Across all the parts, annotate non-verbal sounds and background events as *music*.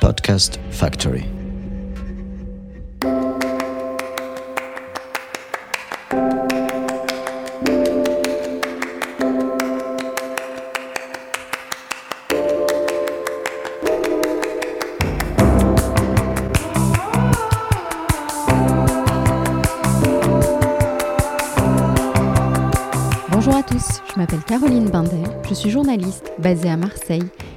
Podcast Factory. Bonjour à tous, je m'appelle Caroline Bindel, je suis journaliste basée à Marseille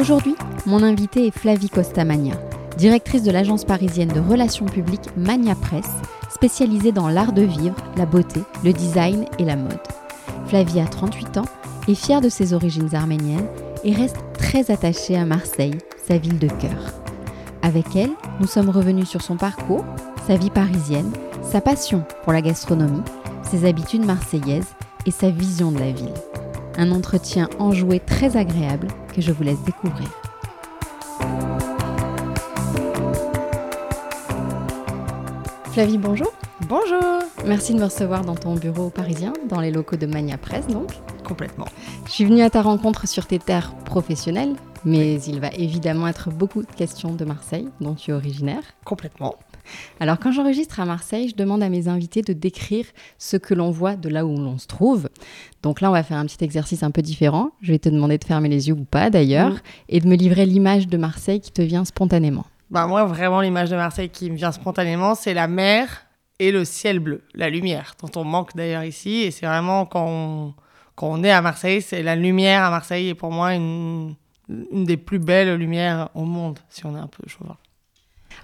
Aujourd'hui, mon invitée est Flavie Costamagna, directrice de l'agence parisienne de relations publiques Magna Presse, spécialisée dans l'art de vivre, la beauté, le design et la mode. Flavie a 38 ans, est fière de ses origines arméniennes et reste très attachée à Marseille, sa ville de cœur. Avec elle, nous sommes revenus sur son parcours, sa vie parisienne, sa passion pour la gastronomie, ses habitudes marseillaises et sa vision de la ville. Un entretien enjoué très agréable que je vous laisse découvrir. Flavie, bonjour. Bonjour Merci de me recevoir dans ton bureau parisien, dans les locaux de Magna Presse donc. Complètement. Je suis venue à ta rencontre sur tes terres professionnelles, mais il va évidemment être beaucoup de questions de Marseille, dont tu es originaire. Complètement. Alors quand j'enregistre à Marseille, je demande à mes invités de décrire ce que l'on voit de là où l'on se trouve. Donc là, on va faire un petit exercice un peu différent. Je vais te demander de fermer les yeux ou pas d'ailleurs, Mhm. et de me livrer l'image de Marseille qui te vient spontanément. Bah moi, vraiment, l'image de Marseille qui me vient spontanément, c'est la mer et le ciel bleu, la lumière, dont on manque d'ailleurs ici. Et c'est vraiment quand on, quand on est à Marseille, c'est la lumière à Marseille est pour moi une, une des plus belles lumières au monde, si on est un peu chauvin.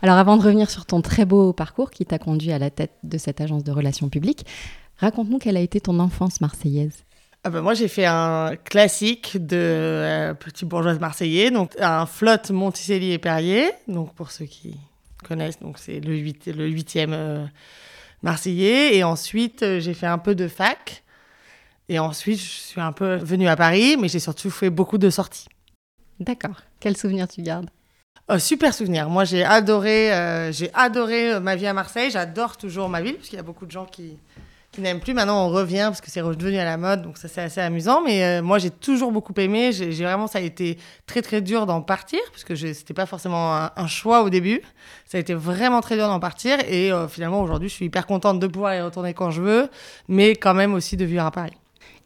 Alors avant de revenir sur ton très beau parcours qui t'a conduit à la tête de cette agence de relations publiques, raconte-nous quelle a été ton enfance marseillaise. Ah bah moi, j'ai fait un classique de euh, petit bourgeoise marseillais, donc un flotte Monticelli et Perrier. Donc pour ceux qui connaissent, donc c'est le, huit, le huitième euh, marseillais. Et ensuite, euh, j'ai fait un peu de fac. Et ensuite, je suis un peu venue à Paris, mais j'ai surtout fait beaucoup de sorties. D'accord. Quel souvenir tu gardes? Super souvenir. Moi, j'ai adoré, euh, j'ai adoré euh, ma vie à Marseille. J'adore toujours ma ville, parce qu'il y a beaucoup de gens qui, n'aiment plus. Maintenant, on revient parce que c'est redevenu à la mode, donc ça c'est assez amusant. Mais euh, moi, j'ai toujours beaucoup aimé. J'ai vraiment, ça a été très très dur d'en partir, parce que c'était pas forcément un, un choix au début. Ça a été vraiment très dur d'en partir. Et finalement, aujourd'hui, je suis hyper contente de pouvoir y retourner quand je veux, mais quand même aussi de vivre à Paris.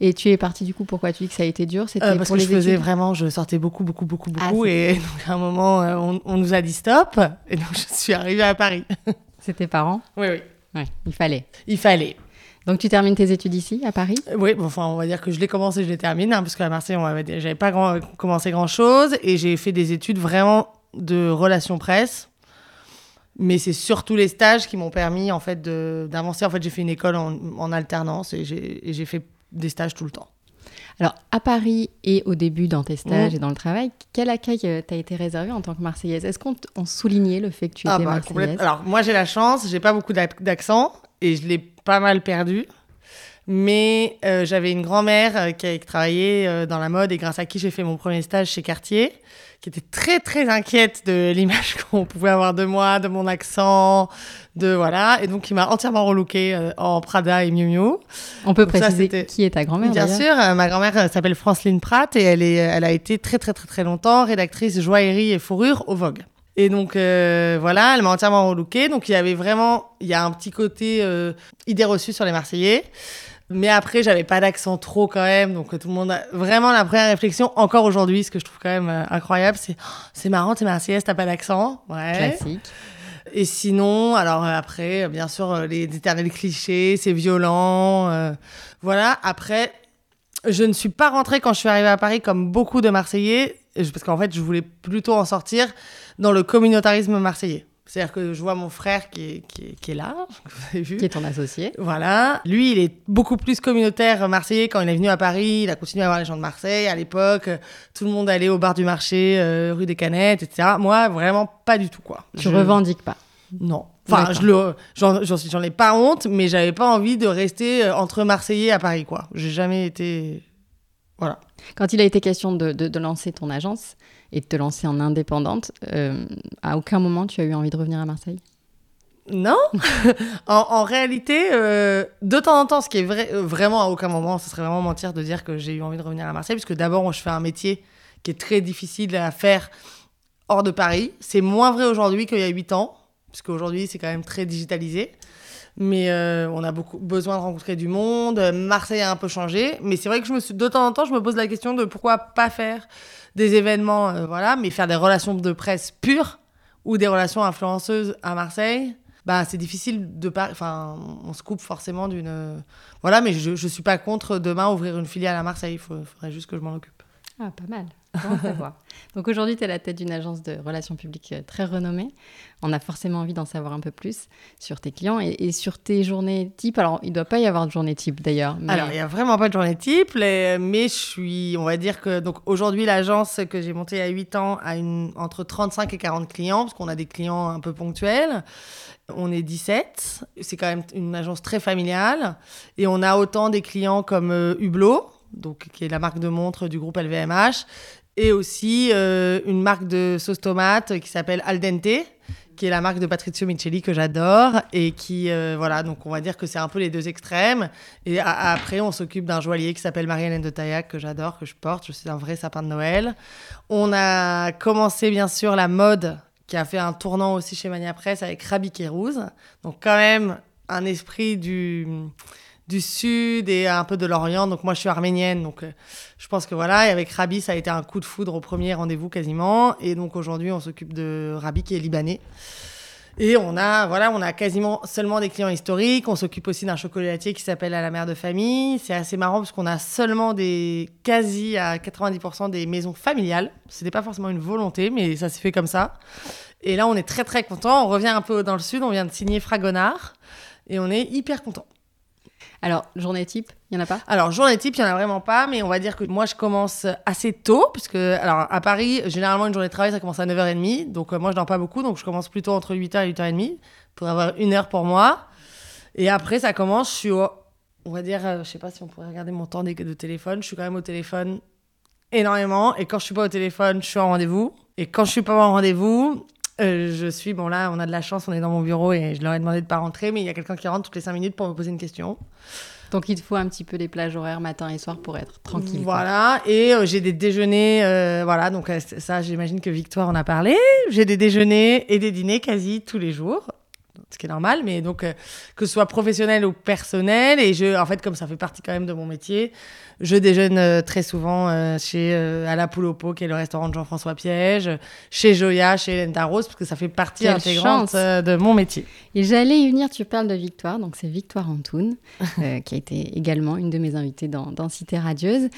Et tu es partie du coup, pourquoi tu dis que ça a été dur? C'était Euh, parce pour que les je faisais études? vraiment, je sortais beaucoup, beaucoup, beaucoup, Ah, beaucoup. et donc, à un moment, euh, on, on nous a dit stop. Et donc, je suis arrivée à Paris. *laughs* C'était parents oui, oui. Ouais, il fallait. Il fallait. Donc tu termines tes études ici, à Paris? Euh, Oui, bon, enfin, on va dire que je l'ai commencé, je l'ai terminé, hein, parce qu'à Marseille, on j'avais pas grand- commencé grand chose, et j'ai fait des études vraiment de relations presse. Mais c'est surtout les stages qui m'ont permis, en fait, d'avancer. En fait, j'ai fait une école en, en alternance et j'ai fait des stages tout le temps. Alors, à Paris et au début dans tes stages Mhm. et dans le travail, quel accueil euh, t'a été réservé en tant que Marseillaise? Est-ce qu'on soulignait le fait que tu Ah étais bah, Marseillaise? Alors, moi, j'ai la chance, j'ai pas beaucoup d'ac- d'accent et je l'ai pas mal perdu. Mais euh, j'avais une grand-mère euh, qui a travaillé euh, dans la mode et grâce à qui j'ai fait mon premier stage chez Cartier, qui était très très inquiète de l'image *laughs* qu'on pouvait avoir de moi, de mon accent, de voilà, et donc qui m'a entièrement relooké en Prada et Miu Miu. On peut Donc préciser qui est ta grand-mère Bien sûr, ma grand-mère s'appelle Franceline Pratt et elle, est, elle a été très très très très longtemps rédactrice joaillerie et fourrure au Vogue. Et donc euh, voilà, elle m'a entièrement relookée. Donc il y avait vraiment, il y a un petit côté euh, idée reçue sur les Marseillais. Mais après, j'avais pas d'accent trop quand même. Donc tout le monde a vraiment la première réflexion, encore aujourd'hui, ce que je trouve quand même euh, incroyable, c'est Oh, c'est marrant, t'es Marseillaise, t'as pas d'accent. Ouais. Classique. Et sinon, alors euh, après, euh, bien sûr, euh, les éternels clichés, c'est violent. voilà. Après, je ne suis pas rentrée quand je suis arrivée à Paris comme beaucoup de Marseillais, parce qu'en fait, je voulais plutôt en sortir dans le communautarisme marseillais. C'est-à-dire que je vois mon frère qui est, qui est, qui est là, que *laughs* vous avez vu. Qui est ton associé. Voilà. Lui, il est beaucoup plus communautaire marseillais. Quand il est venu à Paris, il a continué à voir les gens de Marseille. À l'époque, tout le monde allait au bar du marché, euh, rue des Canettes, etc. Moi, vraiment pas du tout, quoi. Tu Je- revendiques pas. Non. Enfin, je le, j'en, ai pas honte, mais j'avais pas envie de rester euh, entre Marseillais à Paris, quoi. J'ai jamais été. Voilà. Quand il a été question de, de- de lancer ton agence et de te lancer en indépendante, euh, à aucun moment tu as eu envie de revenir à Marseille? Non. *laughs* en, réalité, euh, de temps en temps, ce qui est vrai, euh, vraiment à aucun moment, ce serait vraiment mentir de dire que j'ai eu envie de revenir à Marseille, puisque d'abord, je fais un métier qui est très difficile à faire hors de Paris. C'est moins vrai aujourd'hui qu'il y a 8 ans, parce qu'aujourd'hui, c'est quand même très digitalisé. Mais on a beaucoup besoin de rencontrer du monde. Marseille a un peu changé. Mais c'est vrai que je me suis, de temps en temps, je me pose la question de pourquoi pas faire des événements, euh, voilà, mais faire des relations de presse pures ou des relations influenceuses à Marseille. Bah, c'est difficile de pas. Enfin, on se coupe forcément d'une. Voilà, mais je, je suis pas contre demain ouvrir une filiale à Marseille. Il faudrait juste que je m'en occupe. Ah, pas mal. Bon à savoir. *laughs* Donc aujourd'hui, tu es à la tête d'une agence de relations publiques euh, très renommée. On a forcément envie d'en savoir un peu plus sur tes clients et, et sur tes journées type. Alors, il ne doit pas y avoir de journée type d'ailleurs. mais- Alors, il n'y a vraiment pas de journée type, les- mais je suis, on va dire que, donc aujourd'hui, l'agence que j'ai montée à 8 ans a une, entre 35 et 40 clients, parce qu'on a des clients un peu ponctuels. On est 17, c'est quand même une agence très familiale, et on a autant des clients comme euh, Hublot, donc, qui est la marque de montre du groupe LVMH, et aussi euh, une marque de sauce tomate qui s'appelle Al Dente, qui est la marque de Patrizio Micheli que j'adore et qui euh, voilà donc on va dire que c'est un peu les deux extrêmes. Et après on s'occupe d'un joaillier qui s'appelle Marie-Hélène de Taillac que j'adore que je porte. Je suis un vrai sapin de Noël. On a commencé bien sûr la mode qui a fait un tournant aussi chez Mania Press avec Rabi Kérouz. Donc quand même un esprit du du sud et un peu de l'Orient. Donc moi, je suis arménienne, donc euh, je pense que voilà. Et avec Rabi, ça a été un coup de foudre au premier rendez-vous quasiment. Et donc aujourd'hui, on s'occupe de Rabi qui est libanais. Et on a, voilà, on a quasiment seulement des clients historiques. On s'occupe aussi d'un chocolatier qui s'appelle À la mère de famille. C'est assez marrant parce qu'on a seulement des quasi à 90% des maisons familiales. C'était pas forcément une volonté, mais ça s'est fait comme ça. Et là, on est très très content. On revient un peu dans le sud. On vient de signer Fragonard et on est hyper content. Alors, journée type, il n'y en a pas? Alors, journée type, il n'y en a vraiment pas, mais on va dire que moi, je commence assez tôt, puisque, alors, à Paris, généralement, une journée de travail, ça commence à 9h30. Donc, euh, moi, je dors pas beaucoup, donc je commence plutôt entre 8h et 8h30 pour avoir une heure pour moi. Et après, ça commence, je suis au- on va dire, euh, je sais pas si on pourrait regarder mon temps de de téléphone, je suis quand même au téléphone énormément. Et quand je suis pas au téléphone, je suis en rendez-vous. Et quand je suis pas en rendez-vous, euh, je suis, bon là, on a de la chance, on est dans mon bureau et je leur ai demandé de pas rentrer, mais il y a quelqu'un qui rentre toutes les 5 minutes pour me poser une question. Donc, il te faut un petit peu des plages horaires matin et soir pour être tranquille. quoi. Voilà, et euh, j'ai des déjeuners, euh, voilà, donc ça, j'imagine que Victoire en a parlé. J'ai des déjeuners et des dîners quasi tous les jours, ce qui est normal, mais donc euh, que ce soit professionnel ou personnel, et je, en fait, comme ça fait partie quand même de mon métier, je déjeune euh, très souvent euh, chez à la Poule au Pot, qui est le restaurant de Jean-François Piège, chez Joya, chez Hélène Darros, parce que ça fait partie Quelle intégrante de mon métier. Et j'allais y venir, tu parles de Victoire, donc c'est Victoire Antoun, *laughs* qui a été également une de mes invitées dans, dans Cité Radieuse.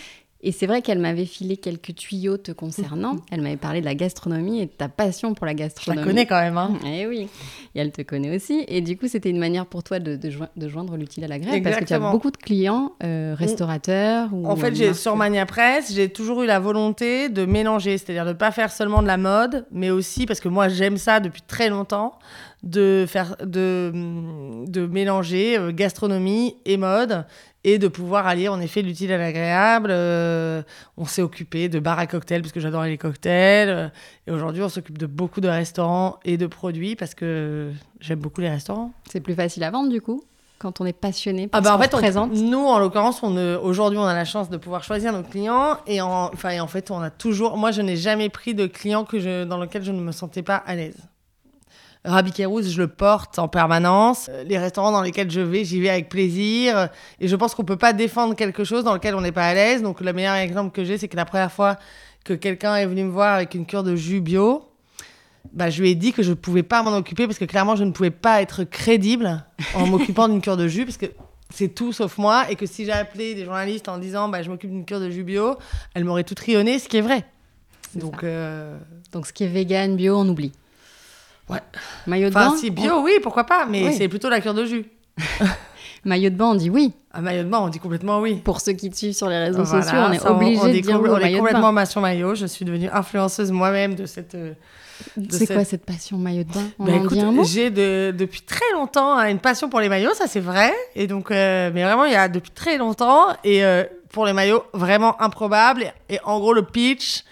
Et c'est vrai qu'elle m'avait filé quelques tuyaux te concernant. *laughs* Elle m'avait parlé de la gastronomie et de ta passion pour la Je la gastronomie. connais quand même, hein. *laughs* Eh oui, et elle te connaît aussi. Et du coup, c'était une manière pour toi de, de, joi- de joindre l'utile à l'agréable parce que tu as beaucoup de clients, euh, restaurateurs ou En fait, j'ai sur Mania Press, j'ai toujours eu la volonté de mélanger, c'est-à-dire de ne pas faire seulement de la mode, mais aussi parce que moi j'aime ça depuis très longtemps, de faire de de mélanger euh, gastronomie et mode et de pouvoir allier en effet l'utile à l'agréable. Euh, on s'est occupé de bars à cocktails parce que j'adore les cocktails. Euh, Et aujourd'hui, on s'occupe de beaucoup de restaurants et de produits parce que j'aime beaucoup les restaurants. C'est plus facile à vendre du coup quand on est passionné par Ah bah ce en qu'on fait, on- représente. nous en l'occurrence, on aujourd'hui on a la chance de pouvoir choisir nos clients et en, enfin, en fait on a toujours, moi je n'ai jamais pris de client que je, dans lequel je ne me sentais pas à l'aise. Rabi Kérouz, je le porte en permanence. Euh, Les restaurants dans lesquels je vais, j'y vais avec plaisir. Et je pense qu'on peut pas défendre quelque chose dans lequel on n'est pas à l'aise. Donc le meilleur exemple que j'ai, c'est que la première fois que quelqu'un est venu me voir avec une cure de jus bio, bah, je lui ai dit que je ne pouvais pas m'en occuper parce que clairement, je ne pouvais pas être crédible en m'occupant d'une cure de jus parce que c'est tout sauf moi et que si j'ai appelé des journalistes en disant bah, je m'occupe d'une cure de jus bio, elles m'auraient tout rionné, ce qui est vrai. Donc, euh, Donc ce qui est vegan, bio, on oublie. Ouais. Maillot de Enfin, bain si bio, oui, pourquoi pas, mais Oui. c'est plutôt la cure de jus. *laughs* Maillot de bain, on dit oui. Un maillot de bain, on dit complètement oui. Pour ceux qui te suivent sur les réseaux Voilà, sociaux, on est obligé de dire oui on est complètement passion maillot. Je suis devenue influenceuse moi-même de cette. euh, C'est quoi cette- passion maillot de bain? On Bah, en écoute, dit un mot? j'ai de- depuis très longtemps hein, une passion pour les maillots, ça c'est vrai. Et donc, euh, mais vraiment, il y a depuis très longtemps. Et euh, pour les maillots, vraiment improbable. Et, et en gros, le pitch,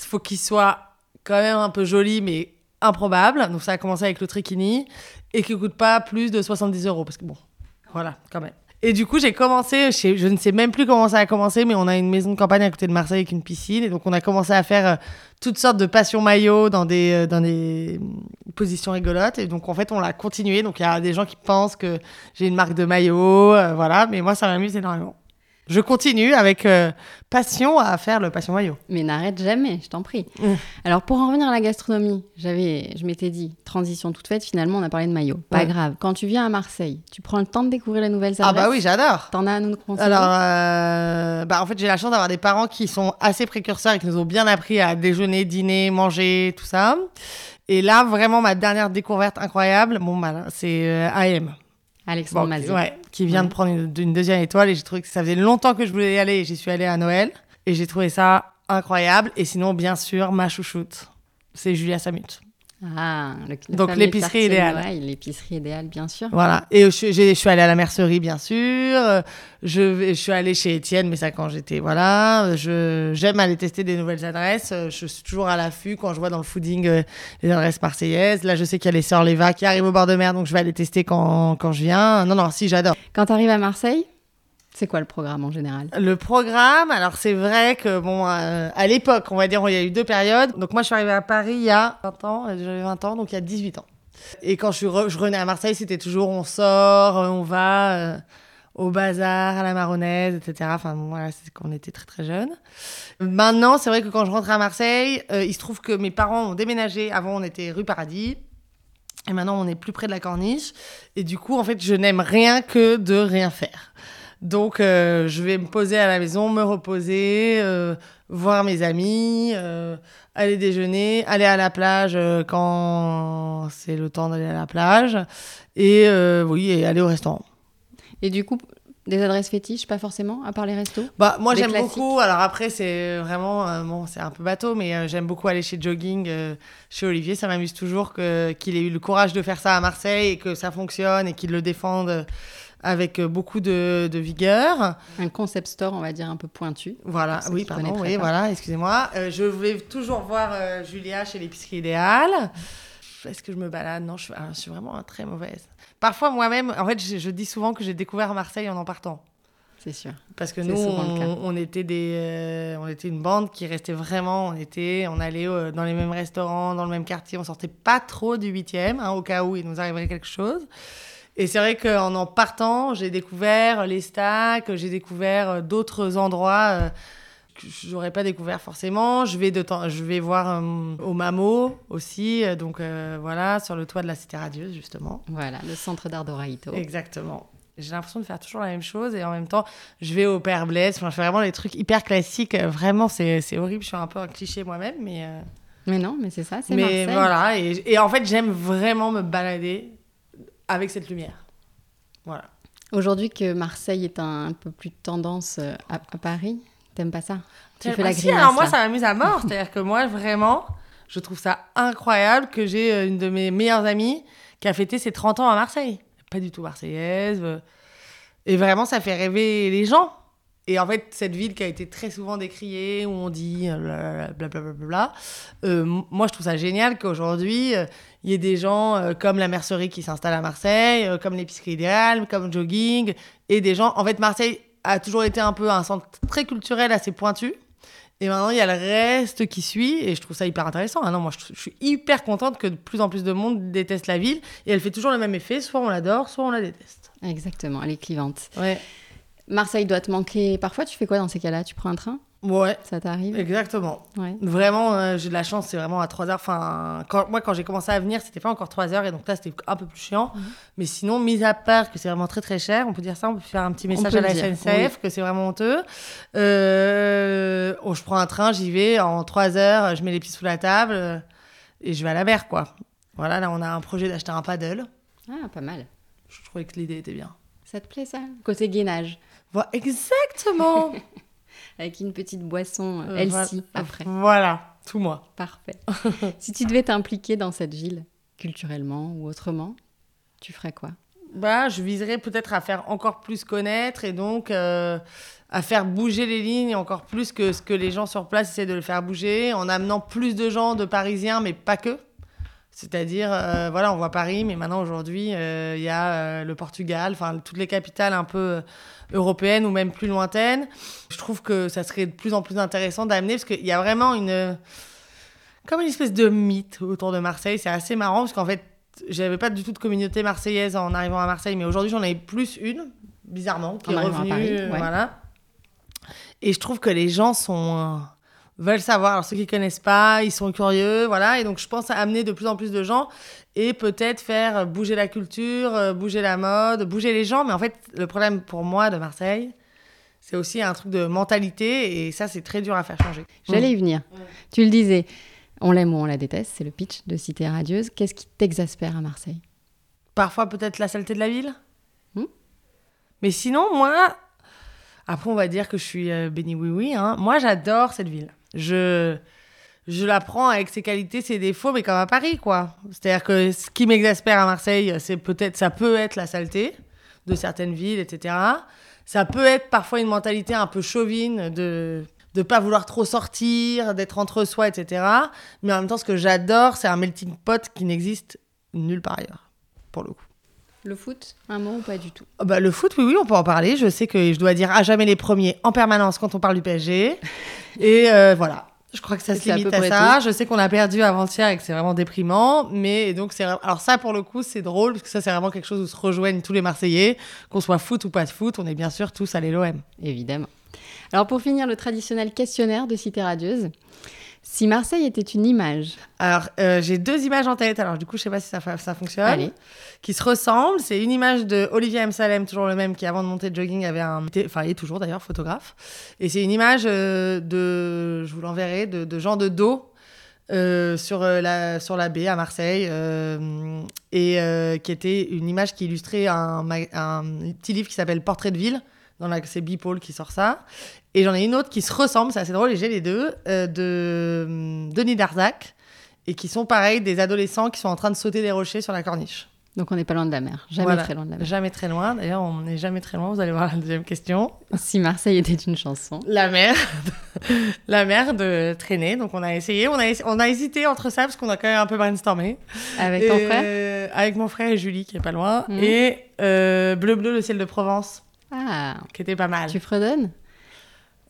il faut qu'il soit quand même un peu joli, mais improbable. Donc, ça a commencé avec le Trikini et qui coûte pas plus de 70 euros. Parce que bon, voilà, quand même. Et du coup, j'ai commencé, je, je ne sais même plus comment ça a commencé, mais on a une maison de campagne à côté de Marseille avec une piscine. Et donc, on a commencé à faire euh, toutes sortes de passions maillots dans des, euh, dans des euh, positions rigolotes. Et donc, en fait, on l'a continué. Donc, il y a des gens qui pensent que j'ai une marque de maillot, voilà. Mais moi, ça m'amuse énormément. Je continue avec euh, passion à faire le passion maillot. Mais n'arrête jamais, je t'en prie. Mm. Alors, pour en revenir à la gastronomie, j'avais, je m'étais dit, transition toute faite, finalement, on a parlé de maillot. Pas Ouais. grave. Quand tu viens à Marseille, tu prends le temps de découvrir les nouvelles Ah, adresses bah oui, j'adore. T'en as à nous conseiller Alors, euh, bah, en fait, j'ai la chance d'avoir des parents qui sont assez précurseurs et qui nous ont bien appris à déjeuner, dîner, manger, tout ça. Et là, vraiment, ma dernière découverte incroyable, bon, bah, c'est euh, AM. Alexandre Bon, Mazet. ouais, qui vient Ouais. de prendre une, une deuxième étoile et j'ai trouvé que ça faisait longtemps que je voulais y aller et j'y suis allée à Noël. Et j'ai trouvé ça incroyable. Et sinon, bien sûr, ma chouchoute, c'est Julia Samut. Ah, le, Donc, l'épicerie idéale. Noailles, L'épicerie idéale, bien sûr. Voilà. Et je, suis- j'ai- je suis allée à la mercerie, bien sûr. Je, suis allée chez Étienne, mais ça quand j'étais. Voilà. J'aime aller tester des nouvelles adresses. Je suis toujours à l'affût quand je vois dans le fooding euh, les adresses marseillaises. Là, je sais qu'il y a les Sœurs Léva qui arrivent au bord de mer, donc je vais aller tester quand, quand je viens. Non, non, si, j'adore. Quand tu arrives à Marseille, c'est quoi le programme en général Le programme, alors c'est vrai que, bon, euh, à l'époque, on va dire, il y a eu deux périodes. Donc, moi, je suis arrivée à Paris il y a 20 ans, euh, j'avais 20 ans, donc il y a 18 ans. Et quand je, suis re- je revenais à Marseille, c'était toujours on sort, euh, on va au bazar, à la marronnaise, etc. Enfin, voilà, c'est quand on était très très jeunes. Maintenant, c'est vrai que quand je rentre à Marseille, il se trouve que mes parents ont déménagé. Avant, on était rue Paradis. Et maintenant, on est plus près de la corniche. Et du coup, en fait, je n'aime rien que de rien faire. Donc, euh, je vais me poser à la maison, me reposer, euh, voir mes amis, euh, aller déjeuner, aller à la plage quand c'est le temps d'aller à la plage. Et oui, et aller au restaurant. Et du coup, des adresses fétiches, pas forcément, à part les restos? Bah, moi, j'aime beaucoup. Alors après, c'est vraiment, euh, bon, c'est un peu bateau, mais euh, j'aime beaucoup aller chez Jogging, euh, chez Olivier. Ça m'amuse toujours que, qu'il ait eu le courage de faire ça à Marseille et que ça fonctionne et qu'il le défende avec euh, beaucoup de, de vigueur. Un concept store, on va dire, un peu pointu. Voilà, oui, pardon, oui, pas. voilà, excusez-moi. Euh, je voulais toujours voir euh, Julia chez l'épicerie idéale. Est-ce que je me balade? Non, je, suis- ah, je suis vraiment très mauvaise. Parfois, moi-même, en fait, je, je dis souvent que j'ai découvert Marseille en en partant. C'est sûr. Parce que nous, on, on était des, euh, on était une bande qui restait vraiment, on était, on allait euh, dans les mêmes restaurants, dans le même quartier, on sortait pas trop du huitième, hein, au cas où il nous arriverait quelque chose. Et c'est vrai qu'en en partant, j'ai découvert les stacks, j'ai découvert euh, d'autres endroits euh, que j'aurais pas découvert forcément. Je vais de temps, je vais voir euh, au Mamo aussi, donc euh, voilà, sur le toit de la Cité Radieuse justement. Voilà, le centre d'art d'Oraito. Exactement. J'ai l'impression de faire toujours la même chose et en même temps, je vais au Père Blaise. Enfin, je fais vraiment des trucs hyper classiques. Vraiment, c'est horrible. Je suis un peu un cliché moi-même, mais. euh, Mais non, mais c'est ça, c'est mais Marseille. voilà. Et, et en fait, j'aime vraiment me balader avec cette lumière. Voilà. Aujourd'hui que Marseille est un, un peu plus tendance euh, à, à Paris, t'aimes pas ça? Tu Ah, fais la si, grimace alors moi, là. ça m'amuse à mort. C'est-à-dire que moi, vraiment, je trouve ça incroyable que j'ai euh, une de mes meilleures amies qui a fêté ses 30 ans à Marseille. Pas du tout marseillaise. euh, Et vraiment, ça fait rêver les gens. Et en fait, cette ville qui a été très souvent décriée, où on dit euh, blablabla, bla, euh, m- moi je trouve ça génial qu'aujourd'hui, euh, il y ait des gens euh, comme la mercerie qui s'installe à Marseille, euh, comme l'épicerie idéale, comme Jogging, et des gens. En fait, Marseille a toujours été un peu un centre très culturel, assez pointu. Et maintenant, il y a le reste qui suit, et je trouve ça hyper intéressant. Ah non, moi, je, je suis hyper contente que de plus en plus de monde déteste la ville, et elle fait toujours le même effet. Soit on l'adore, soit on la déteste. Exactement, elle est clivante. Ouais. Marseille doit te manquer. Parfois, tu fais quoi dans ces cas-là? Tu prends un train? Ouais. Ça t'arrive? Exactement. Ouais. Vraiment, euh, j'ai de la chance, c'est vraiment à 3 heures. Enfin, quand, moi, quand j'ai commencé à venir, c'était pas encore 3 heures, et donc là, c'était un peu plus chiant. Mhm. Mais sinon, mis à part que c'est vraiment très très cher, on peut dire ça, on peut faire un petit message à la dire, SNCF, que c'est vraiment honteux. Euh, oh, je prends un train, j'y vais, en 3 heures, je mets les pieds sous la table, euh, et je vais à la mer, quoi. Voilà, là, on a un projet d'acheter un paddle. Ah, pas mal. Je trouvais que l'idée était bien. Ça te plaît ça? Côté gainage. Voilà, exactement *laughs* Avec une petite boisson euh, Euh, Elsie voilà. après. Voilà, tout moi. Parfait. *laughs* si tu devais t'impliquer dans cette ville, culturellement ou autrement, tu ferais quoi? Bah, je viserais peut-être à faire encore plus connaître et donc euh, à faire bouger les lignes encore plus que ce que les gens sur place essaient de le faire bouger, en amenant plus de gens de Parisiens, mais pas que. C'est-à-dire, euh, voilà, on voit Paris, mais maintenant aujourd'hui, euh, il y a euh, le Portugal, enfin toutes les capitales un peu européennes ou même plus lointaines. Je trouve que ça serait de plus en plus intéressant d'amener parce qu'il y a vraiment une comme une espèce de mythe autour de Marseille. C'est assez marrant parce qu'en fait, j'avais pas du tout de communauté marseillaise en arrivant à Marseille, mais aujourd'hui j'en ai plus une, bizarrement, qui En est revenue. Paris, ouais. Voilà. Et je trouve que les gens sont veulent savoir. Alors ceux qui connaissent pas, ils sont curieux, voilà. Et donc je pense à amener de plus en plus de gens et peut-être faire bouger la culture, euh, bouger la mode, bouger les gens. Mais en fait, le problème pour moi de Marseille, c'est aussi un truc de mentalité et ça c'est très dur à faire changer. J'allais y venir. Tu le disais, on l'aime ou on la déteste, c'est le pitch de Cité Radieuse. Qu'est-ce qui t'exaspère à Marseille? Parfois peut-être la saleté de la ville. Hmm? Mais sinon, moi, après on va dire que je suis euh, béni oui oui. Hein. Moi j'adore cette ville. Je je la prends avec ses qualités, ses défauts, mais comme à Paris quoi. C'est-à-dire que ce qui m'exaspère à Marseille, c'est peut-être ça peut être la saleté de certaines villes, etc. Ça peut être parfois une mentalité un peu chauvine de de pas vouloir trop sortir, d'être entre soi, etc. Mais en même temps, ce que j'adore, c'est un melting pot qui n'existe nulle part ailleurs, pour le coup. Le foot, un mot ou pas du tout? Ah Bah, le foot, oui, oui, on peut en parler. Je sais que je dois dire à jamais les premiers en permanence quand on parle du PSG. *laughs* Et euh, voilà. Je crois que ça Et se à limite peu à près ça. Je sais qu'on a perdu avant-hier et que c'est vraiment déprimant. Mais donc, c'est. Alors, ça, pour le coup, c'est drôle parce que ça, c'est vraiment quelque chose où se rejoignent tous les Marseillais. Qu'on soit foot ou pas de foot, on est bien sûr tous à l'OM. Évidemment. Alors pour finir, le traditionnel questionnaire de Cité Radieuse. Si Marseille était une image, Alors, euh, j'ai deux images en tête. Alors, du coup, je sais pas si ça, fonctionne. allez, qui se ressemblent. C'est une image de Olivier M. Salem, toujours le même, qui avant de monter de jogging avait un. Enfin, il est toujours d'ailleurs photographe. Et c'est une image euh, de. Je vous l'enverrai, de, de gens de dos. euh, sur, la, sur la baie à Marseille, et qui était une image qui illustrait un, petit livre qui s'appelle Portrait de ville, c'est Bipole qui sort ça. Et j'en ai une autre qui se ressemble, c'est assez drôle, et j'ai les deux, euh, de hum, Denis Darzac, et qui sont pareil, des adolescents qui sont en train de sauter des rochers sur la corniche. donc on n'est pas loin de la mer, jamais Voilà. très loin de la mer. Jamais très loin. D'ailleurs, on n'est jamais très loin. Vous allez voir la deuxième question. Si Marseille était une chanson, La mer. *laughs* la mer de traîner. Donc, on a essayé. On a, ess- on a hésité entre ça parce qu'on a quand même un peu brainstormé. avec ton Et, frère? euh, Avec mon frère et Julie, qui est pas loin. Mhm. Et euh, Bleu Bleu, le ciel de Provence, Ah, qui était pas mal. tu fredonnes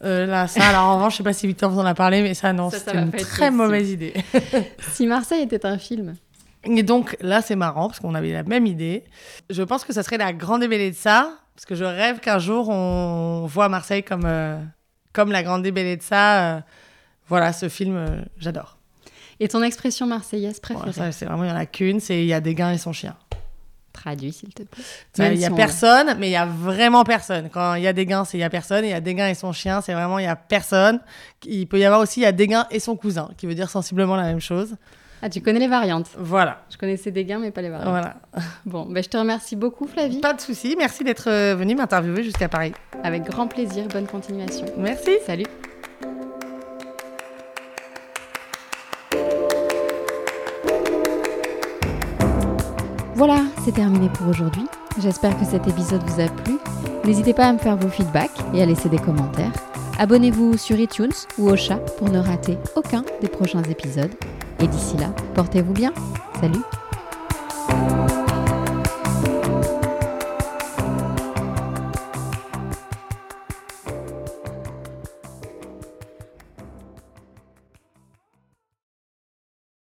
Euh, là, ça, alors en revanche, je sais pas si Victor vous en a parlé, mais ça, non, c'était une très mauvaise idée. *laughs* Si Marseille était un film, Et donc là, c'est marrant parce qu'on avait la même idée. Je pense que ça serait la grande ébellée de ça, parce que je rêve qu'un jour on voit Marseille comme, euh, comme la grande ébellée de ça. euh, voilà, ce film, j'adore. et ton expression marseillaise préférée c'est vraiment, il y en a qu'une, c'est il y a des gains et son chien. Traduit s'il te plaît. Même Il y a si on- personne, mais il y a vraiment personne. Quand il y a des gains, c'est il y a personne. Il y a des gains et son chien, c'est vraiment il y a personne. Il peut y avoir aussi il y a des gains et son cousin, qui veut dire sensiblement la même chose. Ah, tu connais les variantes. Voilà, Je connaissais des gains, mais pas les variantes. voilà. *laughs* Bon, ben, je te remercie beaucoup, Flavie. Pas de souci. Merci d'être euh, venu m'interviewer jusqu'à Paris. Avec grand plaisir. Bonne continuation. Merci. Salut. C'est terminé pour aujourd'hui. J'espère que cet épisode vous a plu. N'hésitez pas à me faire vos feedbacks et à laisser des commentaires. Abonnez-vous sur iTunes ou au chat pour ne rater aucun des prochains épisodes. Et d'ici là, portez-vous bien. Salut